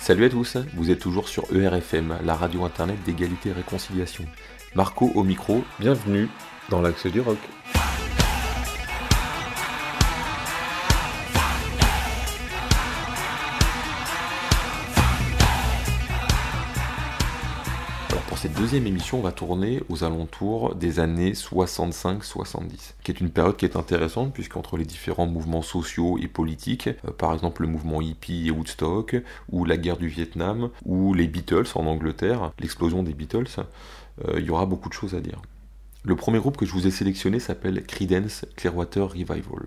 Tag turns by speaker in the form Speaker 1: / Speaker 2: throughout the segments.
Speaker 1: Salut à tous, vous êtes toujours sur ERFM, la radio internet d'égalité et réconciliation. Marco au micro, bienvenue dans l'axe du rock. Deuxième émission, on va tourner aux alentours des années 65-70, qui est une période qui est intéressante puisqu'entre les différents mouvements sociaux et politiques, euh, par exemple le mouvement hippie et Woodstock, ou la guerre du Vietnam, ou les Beatles en Angleterre, l'explosion des Beatles, euh, il y aura beaucoup de choses à dire. Le premier groupe que je vous ai sélectionné s'appelle Creedence Clearwater Revival.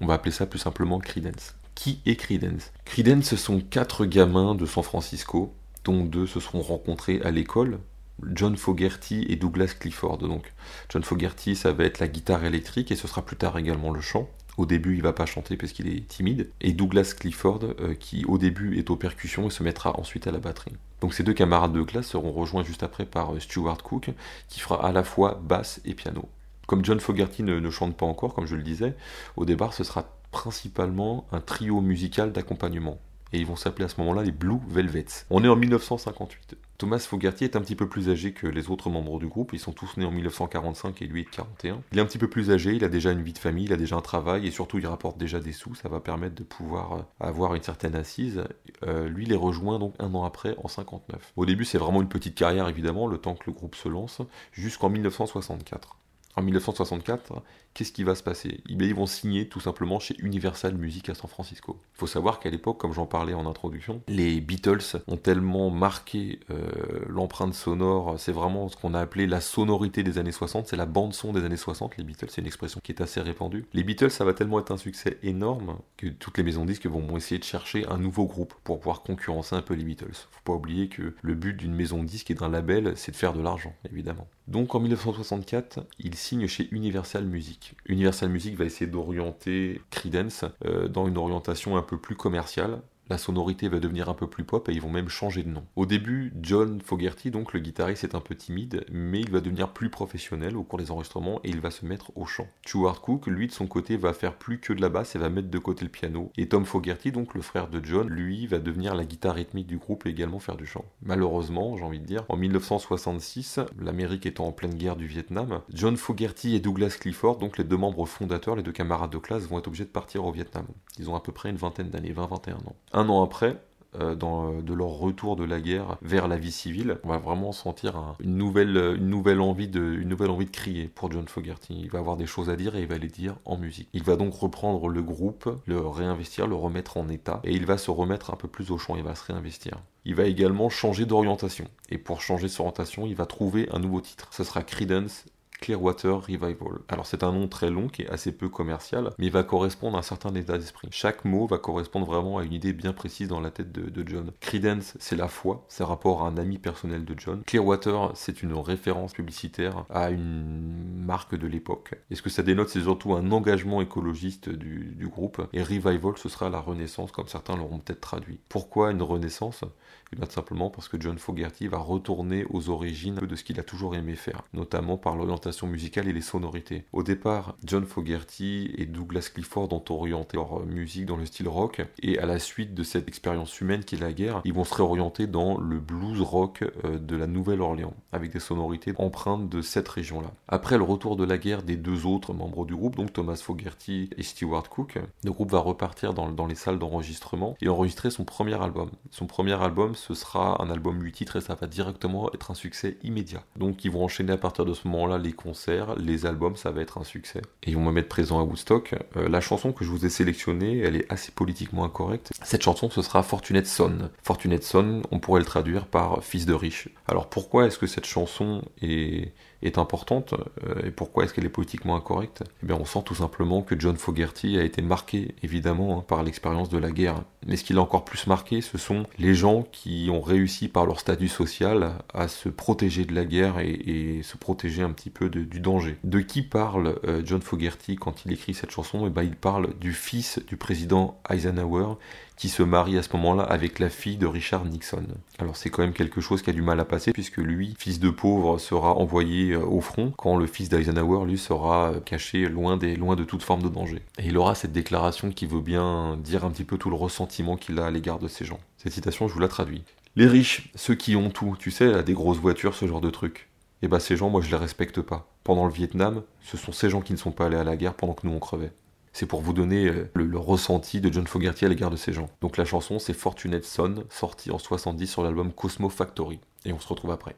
Speaker 1: On va appeler ça plus simplement Creedence. Qui est Creedence? Creedence, ce sont quatre gamins de San Francisco, dont deux se seront rencontrés à l'école, John Fogerty et Douglas Clifford. Donc, John Fogerty, ça va être la guitare électrique et ce sera plus tard également le chant. Au début, il va pas chanter parce qu'il est timide. Et Douglas Clifford, euh, qui au début est aux percussions et se mettra ensuite à la batterie. Donc ces deux camarades de classe seront rejoints juste après par euh, Stuart Cook, qui fera à la fois basse et piano. Comme John Fogerty ne, ne chante pas encore, comme je le disais, au départ, ce sera principalement un trio musical d'accompagnement et ils vont s'appeler à ce moment-là les Blue Velvets. On est en 1958. Thomas Fogerty est un petit peu plus âgé que les autres membres du groupe, ils sont tous nés en 1945 et lui est de 41. Il est un petit peu plus âgé, il a déjà une vie de famille, il a déjà un travail et surtout il rapporte déjà des sous, ça va permettre de pouvoir euh, avoir une certaine assise. Euh, lui les rejoint donc un an après en 59. Au début c'est vraiment une petite carrière évidemment, le temps que le groupe se lance, jusqu'en 1964 en 1964, qu'est-ce qui va se passer? Ils vont signer tout simplement chez Universal Music à San Francisco. Il faut savoir qu'à l'époque, comme j'en parlais en introduction, les Beatles ont tellement marqué euh, l'empreinte sonore, c'est vraiment ce qu'on a appelé la sonorité des années 60, c'est la bande son des années 60, les Beatles, c'est une expression qui est assez répandue. Les Beatles, ça va tellement être un succès énorme que toutes les maisons disques vont essayer de chercher un nouveau groupe pour pouvoir concurrencer un peu les Beatles. Faut pas oublier que le but d'une maison disque et d'un label, c'est de faire de l'argent, évidemment. Donc en 1964, il signe chez Universal Music. Universal Music va essayer d'orienter Credence euh, dans une orientation un peu plus commerciale, la sonorité va devenir un peu plus pop et ils vont même changer de nom. Au début, John Fogerty, donc le guitariste, est un peu timide, mais il va devenir plus professionnel au cours des enregistrements et il va se mettre au chant. Stuart Cook, lui, de son côté, va faire plus que de la basse et va mettre de côté le piano. Et Tom Fogerty, donc le frère de John, lui, va devenir la guitare rythmique du groupe et également faire du chant. Malheureusement, j'ai envie de dire, en 1966, l'Amérique étant en pleine guerre du Vietnam, John Fogerty et Douglas Clifford, donc les deux membres fondateurs, les deux camarades de classe, vont être obligés de partir au Vietnam. Ils ont à peu près une vingtaine d'années, 20-21 ans. Un an après, euh, euh, de leur retour de la guerre vers la vie civile, on va vraiment sentir une, nouvelle, une, nouvelle envie de, une nouvelle envie de crier pour John Fogerty. Il va avoir des choses à dire et il va les dire en musique. Il va donc reprendre le groupe, le réinvestir, le remettre en état et il va se remettre un peu plus au champ, il va se réinvestir. Il va également changer d'orientation. Et pour changer d'orientation, il va trouver un nouveau titre. Ce sera Credence Clearwater Revival. Alors c'est un nom très long qui est assez peu commercial, mais il va correspondre à un certain état d'esprit. Chaque mot va correspondre vraiment à une idée bien précise dans la tête de, John. Credence, c'est la foi, c'est rapport à un ami personnel de John. Clearwater, c'est une référence publicitaire à une marque de l'époque. Et ce que ça dénote, c'est surtout un engagement écologiste du, groupe? Et Revival, ce sera la renaissance, comme certains l'auront peut-être traduit. Pourquoi une renaissance? Eh bien, simplement parce que John Fogerty va retourner aux origines de ce qu'il a toujours aimé faire, notamment par l'orientation musicale et les sonorités. Au départ, John Fogerty et Douglas Clifford ont orienté leur musique dans le style rock, et à la suite de cette expérience humaine qui est la guerre, ils vont se réorienter dans le blues rock euh, de la Nouvelle-Orléans, avec des sonorités empreintes de cette région-là. Après le retour de la guerre des deux autres membres du groupe, donc Thomas Fogerty et Stewart Cook, le groupe va repartir dans, dans les salles d'enregistrement et enregistrer son premier album. Son premier album ce sera un album 8 titres et ça va directement être un succès immédiat. Donc ils vont enchaîner à partir de ce moment-là les concerts, les albums, ça va être un succès. Et vont me mettre présent à Woodstock. Euh, la chanson que je vous ai sélectionnée, elle est assez politiquement incorrecte. Cette chanson, ce sera Fortunate Son. Fortunate Son, on pourrait le traduire par fils de riche. Alors pourquoi est-ce que cette chanson est est importante euh, et pourquoi est-ce qu'elle est politiquement incorrecte? Eh bien, on sent tout simplement que John Fogerty a été marqué évidemment hein, par l'expérience de la guerre. Mais ce qui l'a encore plus marqué, ce sont les gens qui ont réussi par leur statut social à se protéger de la guerre et, se protéger un petit peu du danger. De qui parle euh, John Fogerty quand il écrit cette chanson? Eh ben, Il parle du fils du président Eisenhower qui se marie à ce moment-là avec la fille de Richard Nixon. Alors c'est quand même quelque chose qui a du mal à passer puisque lui, fils de pauvre, sera envoyé euh, au front quand le fils d'Eisenhower, lui, sera euh, caché loin, des, loin de toute forme de danger. Et il aura cette déclaration qui veut bien dire un petit peu tout le ressentiment qu'il a à l'égard de ces gens. Cette citation, je vous la traduis. Les riches, ceux qui ont tout, tu sais, des grosses voitures, ce genre de trucs. Et eh bah ces gens, moi je les respecte pas. Pendant le Vietnam, ce sont ces gens qui ne sont pas allés à la guerre pendant que nous on crevait. C'est pour vous donner euh, le, ressenti de John Fogerty à l'égard de ces gens. Donc la chanson, c'est Fortunate Son, sortie en 70 sur l'album Cosmo Factory. Et on se retrouve après.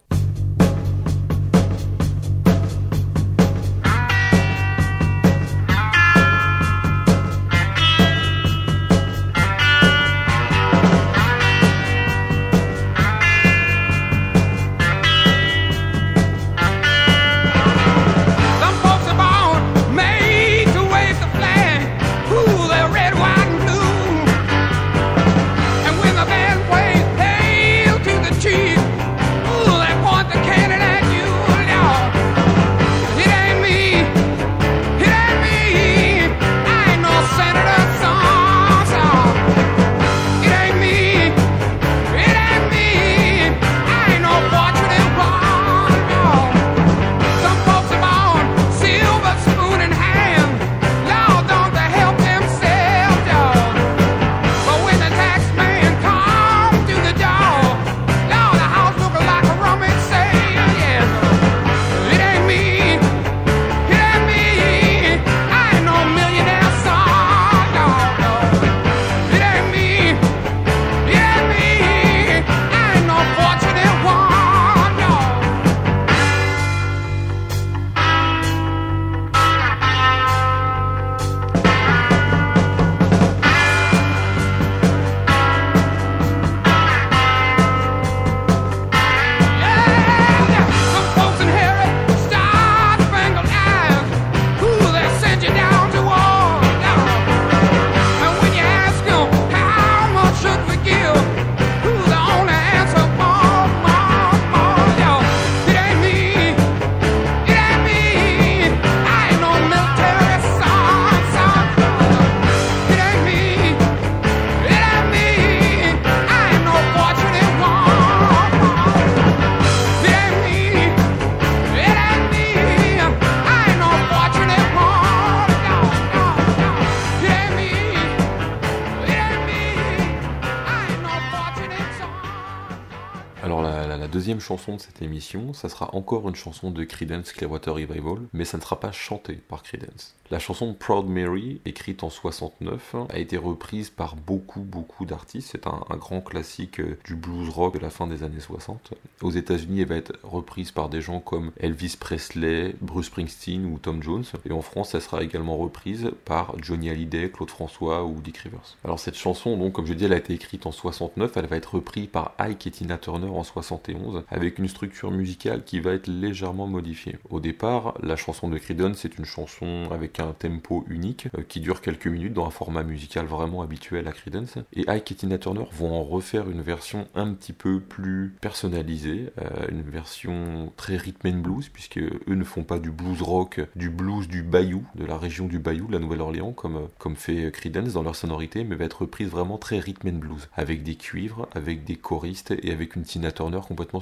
Speaker 1: Chanson de cette émission, ça sera encore une chanson de Creedence Clearwater Revival, mais ça ne sera pas chanté par Creedence. La chanson Proud Mary, écrite en 69, a été reprise par beaucoup, beaucoup d'artistes. C'est un, grand classique euh, du blues rock de la fin des années 60. Aux États-Unis, elle va être reprise par des gens comme Elvis Presley, Bruce Springsteen ou Tom Jones. Et en France, elle sera également reprise par Johnny Hallyday, Claude François ou Dick Rivers. Alors cette chanson, donc, comme je dis, elle a été écrite en 69. Elle va être reprise par Ike et Tina Turner en 71, avec une structure musicale qui va être légèrement modifiée. Au départ, la chanson de Creedence, c'est une chanson avec un tempo unique euh, qui dure quelques minutes dans un format musical vraiment habituel à Creedence. Et Ike et Tina Turner vont en refaire une version un petit peu plus personnalisée, euh, une version très rhythm and blues, puisque eux ne font pas du blues rock, du blues du Bayou, de la région du Bayou, de la Nouvelle-Orléans, comme, euh, comme fait Creedence dans leur sonorité, mais va être reprise vraiment très rhythm and blues, avec des cuivres, avec des choristes et avec une Tina Turner complètement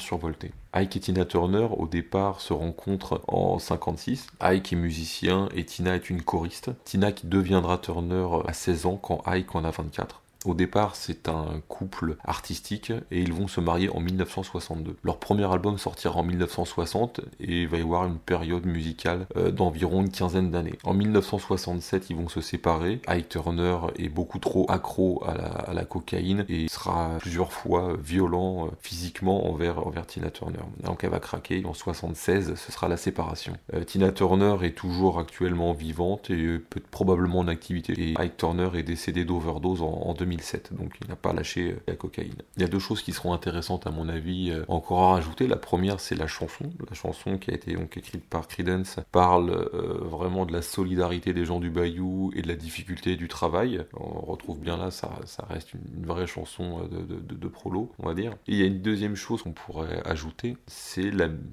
Speaker 1: Ike et Tina Turner, au départ, se rencontrent en 56. Ike est musicien et Tina est une choriste. Tina qui deviendra Turner à 16 ans quand Ike en a 24. Au départ, c'est un couple artistique et ils vont se marier en 1962. Leur premier album sortira en 1960 et il va y avoir une période musicale euh, d'environ une quinzaine d'années. En 1967, ils vont se séparer. Ike Turner est beaucoup trop accro à la, cocaïne et sera plusieurs fois violent euh, physiquement envers, Tina Turner. Donc elle va craquer. En 76, ce sera la séparation. Euh, Tina Turner est toujours actuellement vivante et peut probablement en activité. Et Ike Turner est décédé d'overdose en, en 2000 2007, donc il n'a pas lâché la cocaïne. Il y a deux choses qui seront intéressantes à mon avis encore à rajouter. La première, c'est la chanson. La chanson qui a été donc écrite par Credence parle vraiment de la solidarité des gens du Bayou et de la difficulté du travail. On retrouve bien là, ça, reste une, vraie chanson de, prolo, on va dire. Et il y a une deuxième chose qu'on pourrait ajouter, c'est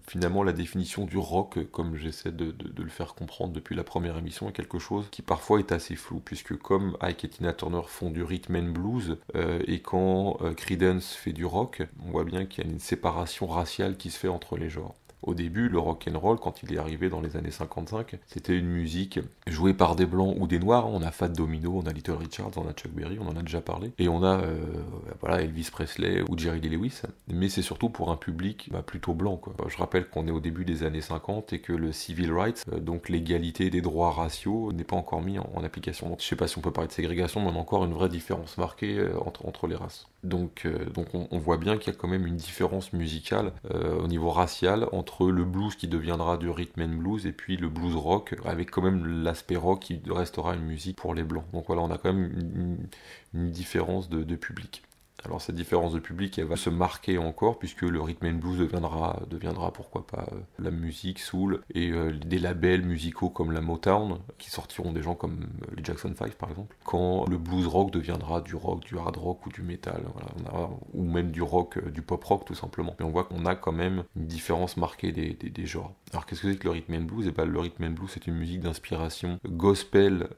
Speaker 1: finalement la définition du rock, comme j'essaie de, le faire comprendre depuis la première émission, quelque chose qui parfois est assez flou, puisque comme Ike et Tina Turner font du rhythm and blues, euh, et quand euh, Creedence fait du rock, on voit bien qu'il y a une séparation raciale qui se fait entre les genres. Au début, le rock and roll, quand il est arrivé dans les années 55, c'était une musique jouée par des blancs ou des noirs. On a Fat Domino, on a Little Richard, on a Chuck Berry, on en a déjà parlé, et on a euh, Elvis Presley ou Jerry Lee Lewis. Mais c'est surtout pour un public bah, plutôt blanc. Je rappelle qu'on est au début des années 50 et que le civil rights, euh, donc l'égalité des droits raciaux, n'est pas encore mis en, application. Donc, je sais pas si on peut parler de ségrégation, mais on a encore une vraie différence marquée euh, entre les races. Donc, donc on, voit bien qu'il y a quand même une différence musicale au niveau racial entre le blues qui deviendra du rhythm and blues et puis le blues rock avec quand même l'aspect rock qui restera une musique pour les blancs. Donc voilà, on a quand même une, différence de public. Alors cette différence de public, elle va se marquer encore puisque le rhythm and blues deviendra, deviendra pourquoi pas euh, la musique soul et euh, des labels musicaux comme la Motown qui sortiront des gens comme euh, les Jackson 5 par exemple. Quand le blues rock deviendra du rock, du hard rock ou du metal, ou même du rock, du pop rock tout simplement. Mais on voit qu'on a quand même une différence marquée des, genres. Alors qu'est-ce que c'est que le rhythm and blues? Et eh ben, le rhythm and blues c'est une musique d'inspiration gospel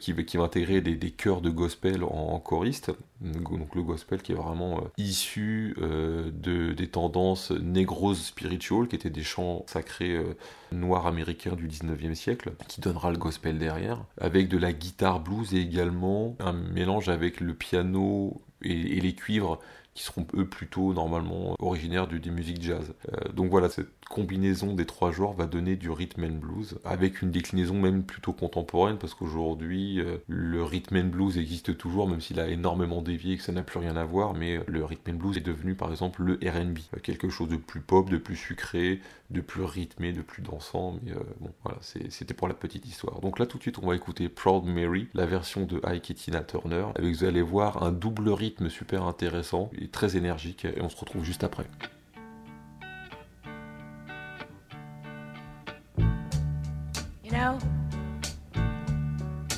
Speaker 1: qui, qui, va intégrer des, des chœurs de gospel en, en choriste. Donc le gospel qui est vraiment euh, issu euh, de, des tendances négroses spiritual, qui étaient des chants sacrés euh, noirs américains du 19e siècle, qui donnera le gospel derrière, avec de la guitare blues et également un mélange avec le piano et, les cuivres qui seront eux plutôt normalement originaires des musiques jazz. donc voilà, cette combinaison des trois genres va donner du rhythm and blues, avec une déclinaison même plutôt contemporaine, parce qu'aujourd'hui, euh, le rhythm and blues existe toujours, même s'il a énormément dévié et que ça n'a plus rien à voir, mais euh, le rhythm and blues est devenu par exemple le RB, euh, quelque chose de plus pop, de plus sucré, de plus rythmé, de plus dansant, mais bon, voilà, c'était pour la petite histoire. Donc là, tout de suite, on va écouter Proud Mary, la version de Ike Tina Turner, avec, vous allez voir, un double rythme super intéressant et très énergique, et on se retrouve juste après.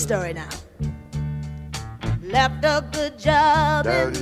Speaker 2: Story now. Left a good job in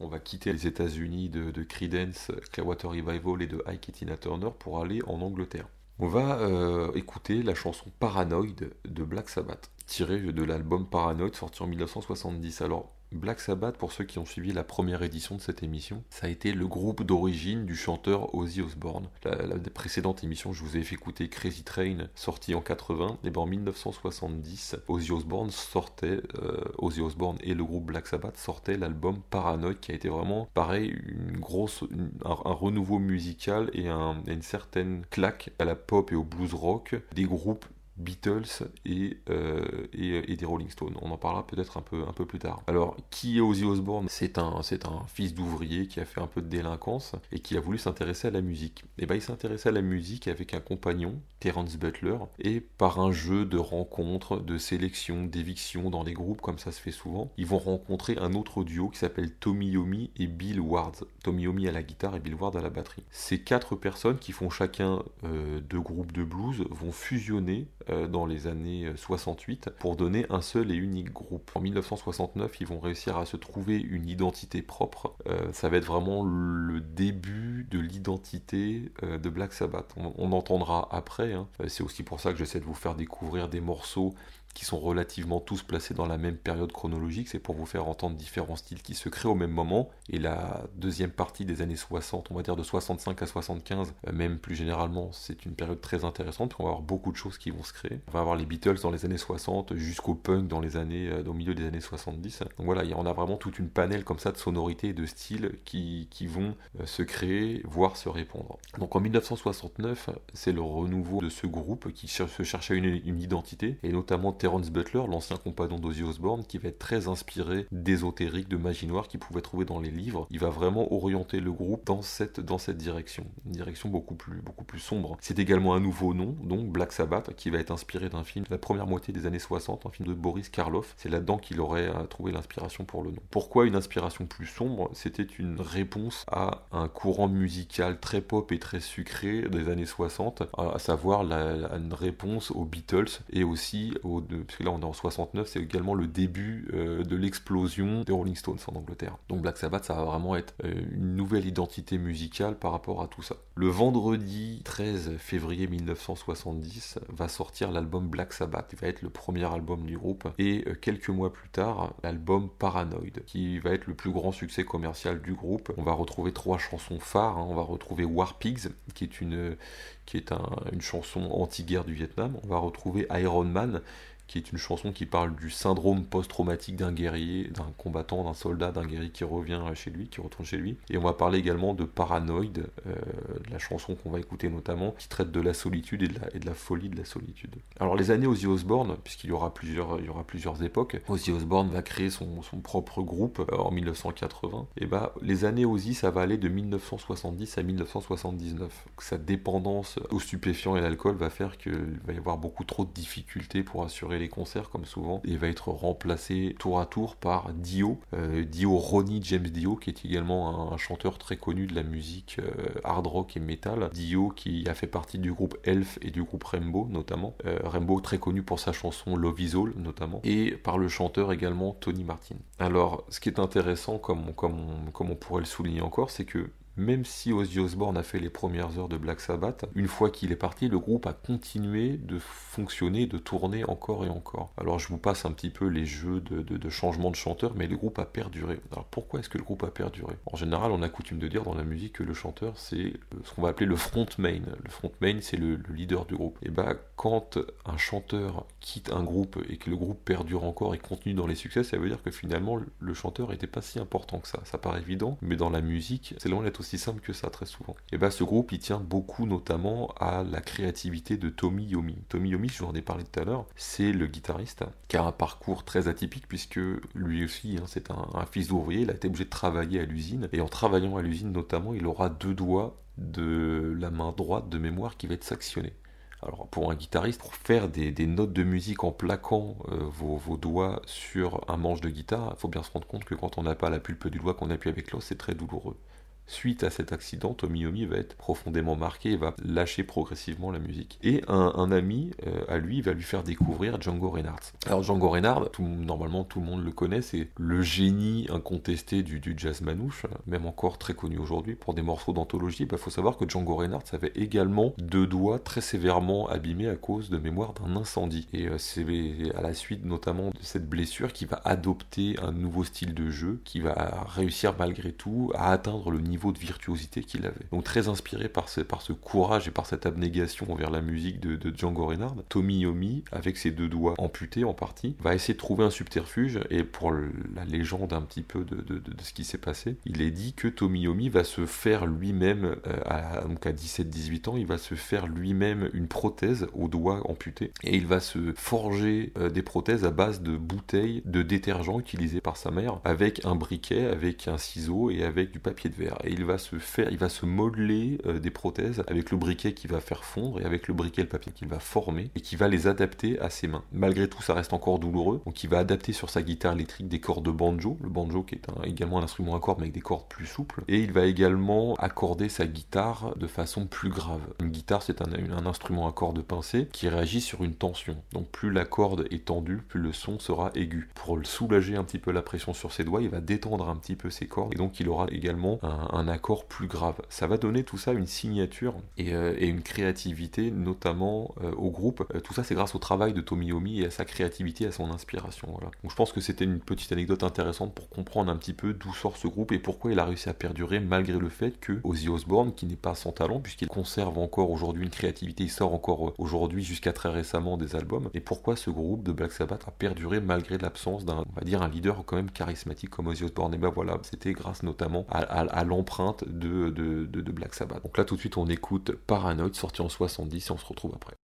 Speaker 2: On
Speaker 1: va quitter les États-Unis de, de Creedence, Clearwater Revival et de Ike Tina Turner pour aller en Angleterre. On va euh, écouter la chanson Paranoid de Black Sabbath, tirée de l'album Paranoid sorti en 1970. Alors Black Sabbath, pour ceux qui ont suivi la première édition de cette émission, ça a été le groupe d'origine du chanteur Ozzy Osbourne. La, précédente émission, je vous ai fait écouter Crazy Train, sorti en 80. Et ben en 1970, Ozzy Osbourne sortait, euh, Ozzy Osbourne et le groupe Black Sabbath sortaient l'album Paranoid, qui a été vraiment, pareil, une grosse, un, renouveau musical et, un, et une certaine claque à la pop et au blues rock des groupes Beatles euh, et, et, des Rolling Stones. On en parlera peut-être un peu, un peu plus tard. Alors, qui est Ozzy Osbourne? C'est un, un fils d'ouvrier qui a fait un peu de délinquance et qui a voulu s'intéresser à la musique. Et ben, il s'intéressait à la musique avec un compagnon, Terence Butler, et par un jeu de rencontres, de sélection, d'éviction dans les groupes, comme ça se fait souvent, ils vont rencontrer un autre duo qui s'appelle Tommy Yomi et Bill Ward. Tommy Yomi à la guitare et Bill Ward à la batterie. Ces quatre personnes qui font chacun euh, deux groupes de blues vont fusionner dans les années 68 pour donner un seul et unique groupe. En 1969, ils vont réussir à se trouver une identité propre. Euh, ça va être vraiment le début de l'identité euh, de Black Sabbath. On, entendra après. Hein. C'est aussi pour ça que j'essaie de vous faire découvrir des morceaux qui sont relativement tous placés dans la même période chronologique, c'est pour vous faire entendre différents styles qui se créent au même moment, et la deuxième partie des années 60, on va dire de 65 à 75, euh, même plus généralement, c'est une période très intéressante, on va avoir beaucoup de choses qui vont se créer. On va avoir les Beatles dans les années 60, jusqu'au punk dans les années, euh, au milieu des années 70. Donc voilà, on a vraiment toute une panel comme ça de sonorités et de styles qui, qui vont euh, se créer, voire se répondre. Donc en 1969, c'est le renouveau de ce groupe qui se cherchait une, une identité, et notamment Terence Butler, l'ancien compagnon d'Ozzy Osbourne, qui va être très inspiré d'ésotérique, de magie noire qu'il pouvait trouver dans les livres. Il va vraiment orienter le groupe dans cette, dans direction, une direction beaucoup plus, sombre. C'est également un nouveau nom, donc Black Sabbath, qui va être inspiré d'un film de la première moitié des années 60, un film de Boris Karloff. C'est là-dedans qu'il aurait euh, trouvé l'inspiration pour le nom. Pourquoi une inspiration plus sombre? C'était une réponse à un courant musical très pop et très sucré des années 60, à savoir une réponse aux Beatles et aussi aux parce que là on est en 69, c'est également le début euh, de l'explosion des Rolling Stones en Angleterre. Donc Black Sabbath, ça va vraiment être euh, une nouvelle identité musicale par rapport à tout ça. Le vendredi 13 février 1970 va sortir l'album Black Sabbath, qui va être le premier album du groupe, et euh, quelques mois plus tard, l'album Paranoid, qui va être le plus grand succès commercial du groupe. On va retrouver trois chansons phares, hein. on va retrouver War Pigs, qui est une, qui est une chanson anti-guerre du Vietnam, on va retrouver Iron Man, qui est une chanson qui parle du syndrome post-traumatique d'un guerrier, d'un combattant, d'un soldat, d'un guerrier qui revient chez lui, qui retourne chez lui. Et on va parler également de Paranoid, euh, la chanson qu'on va écouter notamment, qui traite de la solitude et de la, et de la folie de la solitude. Alors les années Ozzy Osbourne, puisqu'il y aura plusieurs, y aura plusieurs époques, Ozzy Osbourne va créer son, son propre groupe euh, en 1980. Et bah les années Ozzy, ça va aller de 1970 à 1979. Sa dépendance aux stupéfiants et l'alcool va faire qu'il va y avoir beaucoup trop de difficultés pour assurer les concerts comme souvent et va être remplacé tour à tour par Dio, euh, Dio Ronnie James Dio qui est également un, chanteur très connu de la musique euh, hard rock et metal. Dio qui a fait partie du groupe Elf et du groupe Rainbow notamment. Euh, Rainbow très connu pour sa chanson Love Is All notamment et par le chanteur également Tony Martin. Alors ce qui est intéressant comme, comme, comme on pourrait le souligner encore c'est que même si Ozzy Osbourne a fait les premières heures de Black Sabbath, une fois qu'il est parti, le groupe a continué de fonctionner, de tourner encore et encore. Alors je vous passe un petit peu les jeux de, changement de chanteur, mais le groupe a perduré. Alors pourquoi est-ce que le groupe a perduré? En général, on a coutume de dire dans la musique que le chanteur, c'est ce qu'on va appeler le frontman. Le frontman, c'est le, leader du groupe. Et bah, quand un chanteur quitte un groupe et que le groupe perdure encore et continue dans les succès, ça veut dire que finalement, le chanteur n'était pas si important que ça. Ça paraît évident, mais dans la musique, c'est loin d'être aussi simple que ça très souvent. Et bah ce groupe il tient beaucoup notamment à la créativité de Tommy Yomi. Tommy Yomi, je vous en ai parlé tout à l'heure, c'est le guitariste qui a un parcours très atypique puisque lui aussi hein, c'est un, fils d'ouvrier, il a été obligé de travailler à l'usine et en travaillant à l'usine notamment il aura deux doigts de la main droite de mémoire qui va être sectionné. Alors pour un guitariste, pour faire des, notes de musique en plaquant euh, vos, doigts sur un manche de guitare, il faut bien se rendre compte que quand on n'a pas la pulpe du doigt qu'on appuie avec l'os, c'est très douloureux. Suite à cet accident, Tommy Yomi va être profondément marqué et va lâcher progressivement la musique. Et un, ami euh, à lui va lui faire découvrir Django Reinhardt. Alors Django Reinhardt, normalement tout le monde le connaît, c'est le génie incontesté du, jazz manouche, même encore très connu aujourd'hui pour des morceaux d'anthologie. Il bah, faut savoir que Django Reinhardt avait également deux doigts très sévèrement abîmés à cause de mémoire d'un incendie. Et euh, c'est à la suite notamment de cette blessure qu'il va adopter un nouveau style de jeu, qui va réussir malgré tout à atteindre le niveau niveau de virtuosité qu'il avait. Donc très inspiré par ce, courage et par cette abnégation envers la musique de, Django Reinhardt, Tommy Yomi, avec ses deux doigts amputés en partie, va essayer de trouver un subterfuge. Et pour la légende un petit peu de, ce qui s'est passé, il est dit que Tommy Yomi va se faire lui-même, euh, à, à 17-18 ans, il va se faire lui-même une prothèse aux doigts amputés. Et il va se forger euh, des prothèses à base de bouteilles de détergent utilisées par sa mère avec un briquet, avec un ciseau et avec du papier de verre il va se faire, il va se modeler euh, des prothèses avec le briquet qui va faire fondre et avec le briquet le papier qu'il va former et qui va les adapter à ses mains. Malgré tout, ça reste encore douloureux, donc il va adapter sur sa guitare électrique des cordes de banjo, le banjo qui est également un instrument à cordes mais avec des cordes plus souples, et il va également accorder sa guitare de façon plus grave. Une guitare, c'est un, instrument à cordes pincées qui réagit sur une tension. Donc plus la corde est tendue, plus le son sera aigu. Pour soulager un petit peu la pression sur ses doigts, il va détendre un petit peu ses cordes et donc il aura également un, un accord plus grave. Ça va donner tout ça une signature et, euh, une créativité, notamment euh, au groupe. Euh, tout ça, c'est grâce au travail de Tomiyomi et à sa créativité, à son inspiration. Voilà. Donc je pense que c'était une petite anecdote intéressante pour comprendre un petit peu d'où sort ce groupe et pourquoi il a réussi à perdurer malgré le fait que Ozzy Osbourne, qui n'est pas sans talent, puisqu'il conserve encore aujourd'hui une créativité, il sort encore aujourd'hui jusqu'à très récemment des albums, et pourquoi ce groupe de Black Sabbath a perduré malgré l'absence d'un, on va dire, un leader quand même charismatique comme Ozzy Osbourne? Et ben voilà, c'était grâce notamment à, à, empreinte de, Black Sabbath. Donc là tout de suite on écoute Paranoid sorti en 70 et on se retrouve après.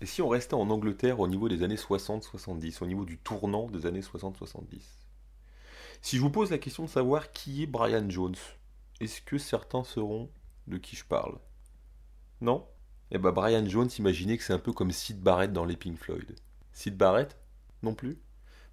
Speaker 1: Et si on restait en Angleterre au niveau des années 60-70, au niveau du tournant des années 60-70 Si je vous pose la question de savoir qui est Brian Jones, est-ce que certains sauront de qui je parle? Non? Eh ben Brian Jones, imaginez que c'est un peu comme Sid Barrett dans les Pink Floyd. Sid Barrett? Non plus.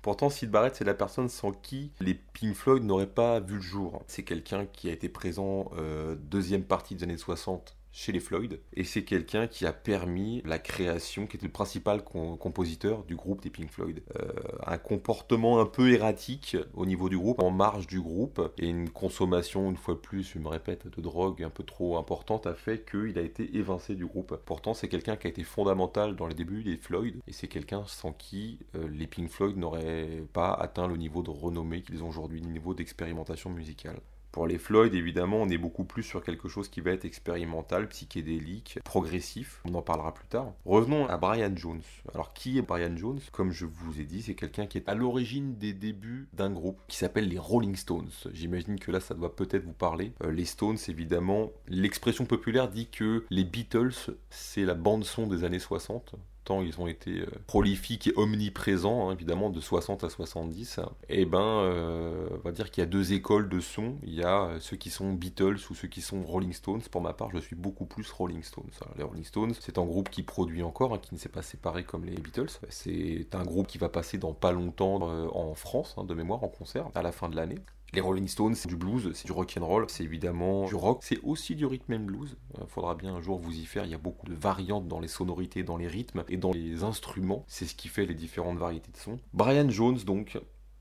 Speaker 1: Pourtant, Sid Barrett, c'est la personne sans qui les Pink Floyd n'auraient pas vu le jour. C'est quelqu'un qui a été présent euh, deuxième partie des années 60 chez les Floyd, et c'est quelqu'un qui a permis la création, qui était le principal compositeur du groupe des Pink Floyd. Euh, un comportement un peu erratique au niveau du groupe, en marge du groupe, et une consommation, une fois plus, je me répète, de drogue un peu trop importante a fait qu'il a été évincé du groupe. Pourtant, c'est quelqu'un qui a été fondamental dans les débuts des Floyd, et c'est quelqu'un sans qui euh, les Pink Floyd n'auraient pas atteint le niveau de renommée qu'ils ont aujourd'hui, le niveau d'expérimentation musicale. Pour les Floyd, évidemment, on est beaucoup plus sur quelque chose qui va être expérimental, psychédélique, progressif. On en parlera plus tard. Revenons à Brian Jones. Alors, qui est Brian Jones? Comme je vous ai dit, c'est quelqu'un qui est à l'origine des débuts d'un groupe qui s'appelle les Rolling Stones. J'imagine que là, ça doit peut-être vous parler. Euh, les Stones, évidemment, l'expression populaire dit que les Beatles, c'est la bande-son des années 60 ils ont été euh, prolifiques et omniprésents, hein, évidemment, de 60 à 70, et eh ben, euh, on va dire qu'il y a deux écoles de son. Il y a euh, ceux qui sont Beatles ou ceux qui sont Rolling Stones. Pour ma part, je suis beaucoup plus Rolling Stones. les Rolling Stones, c'est un groupe qui produit encore, hein, qui ne s'est pas séparé comme les Beatles. C'est un groupe qui va passer dans pas longtemps en France, hein, de mémoire, en concert, à la fin de l'année. Les Rolling Stones, c'est du blues, c'est du rock and roll, c'est évidemment du rock, c'est aussi du rhythm and blues. Il euh, faudra bien un jour vous y faire. Il y a beaucoup de variantes dans les sonorités, dans les rythmes et dans les instruments. C'est ce qui fait les différentes variétés de sons. Brian Jones, donc,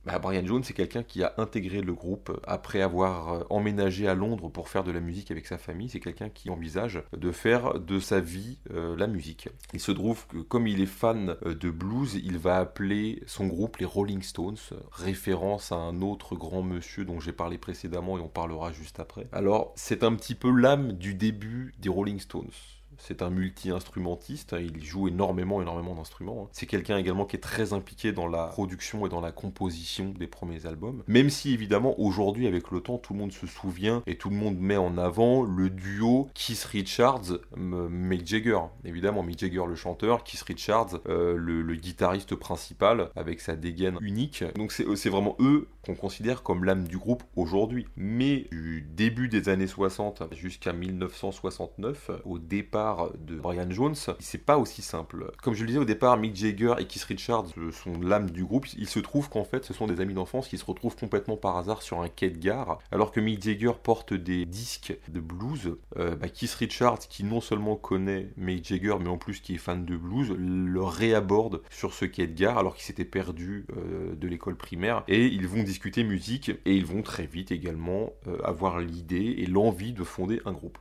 Speaker 1: bah, Brian Jones, c'est quelqu'un qui a intégré le groupe après avoir euh, emménagé à Londres pour faire de la musique avec sa famille. C'est quelqu'un qui envisage de faire de sa vie euh, la musique. Il se trouve que comme il est fan euh, de blues, il va appeler son groupe les Rolling Stones, référence à un autre grand monsieur dont j'ai parlé précédemment et on parlera juste après. Alors c'est un petit peu l'âme du début des Rolling Stones. C'est un multi-instrumentiste, hein, il joue énormément, énormément d'instruments. Hein. C'est quelqu'un également qui est très impliqué dans la production et dans la composition des premiers albums. Même si évidemment aujourd'hui avec le temps tout le monde se souvient et tout le monde met en avant le duo Keith Richards, Mick Jagger. Évidemment Mick Jagger le chanteur, Keith Richards euh, le, le, guitariste principal avec sa dégaine unique. Donc c'est vraiment eux qu'on considère comme l'âme du groupe aujourd'hui. Mais du début des années 60 jusqu'à 1969, au départ de Brian Jones, c'est pas aussi simple. Comme je le disais au départ, Mick Jagger et Keith Richards sont l'âme du groupe. Il se trouve qu'en fait, ce sont des amis d'enfance qui se retrouvent complètement par hasard sur un quai de gare, alors que Mick Jagger porte des disques de blues. Euh, bah, Keith Richards, qui non seulement connaît Mick Jagger, mais en plus qui est fan de blues, le réaborde sur ce quai de gare alors qu'il s'était perdu euh, de l'école primaire. Et ils vont discuter musique et ils vont très vite également euh, avoir l'idée et l'envie de fonder un groupe.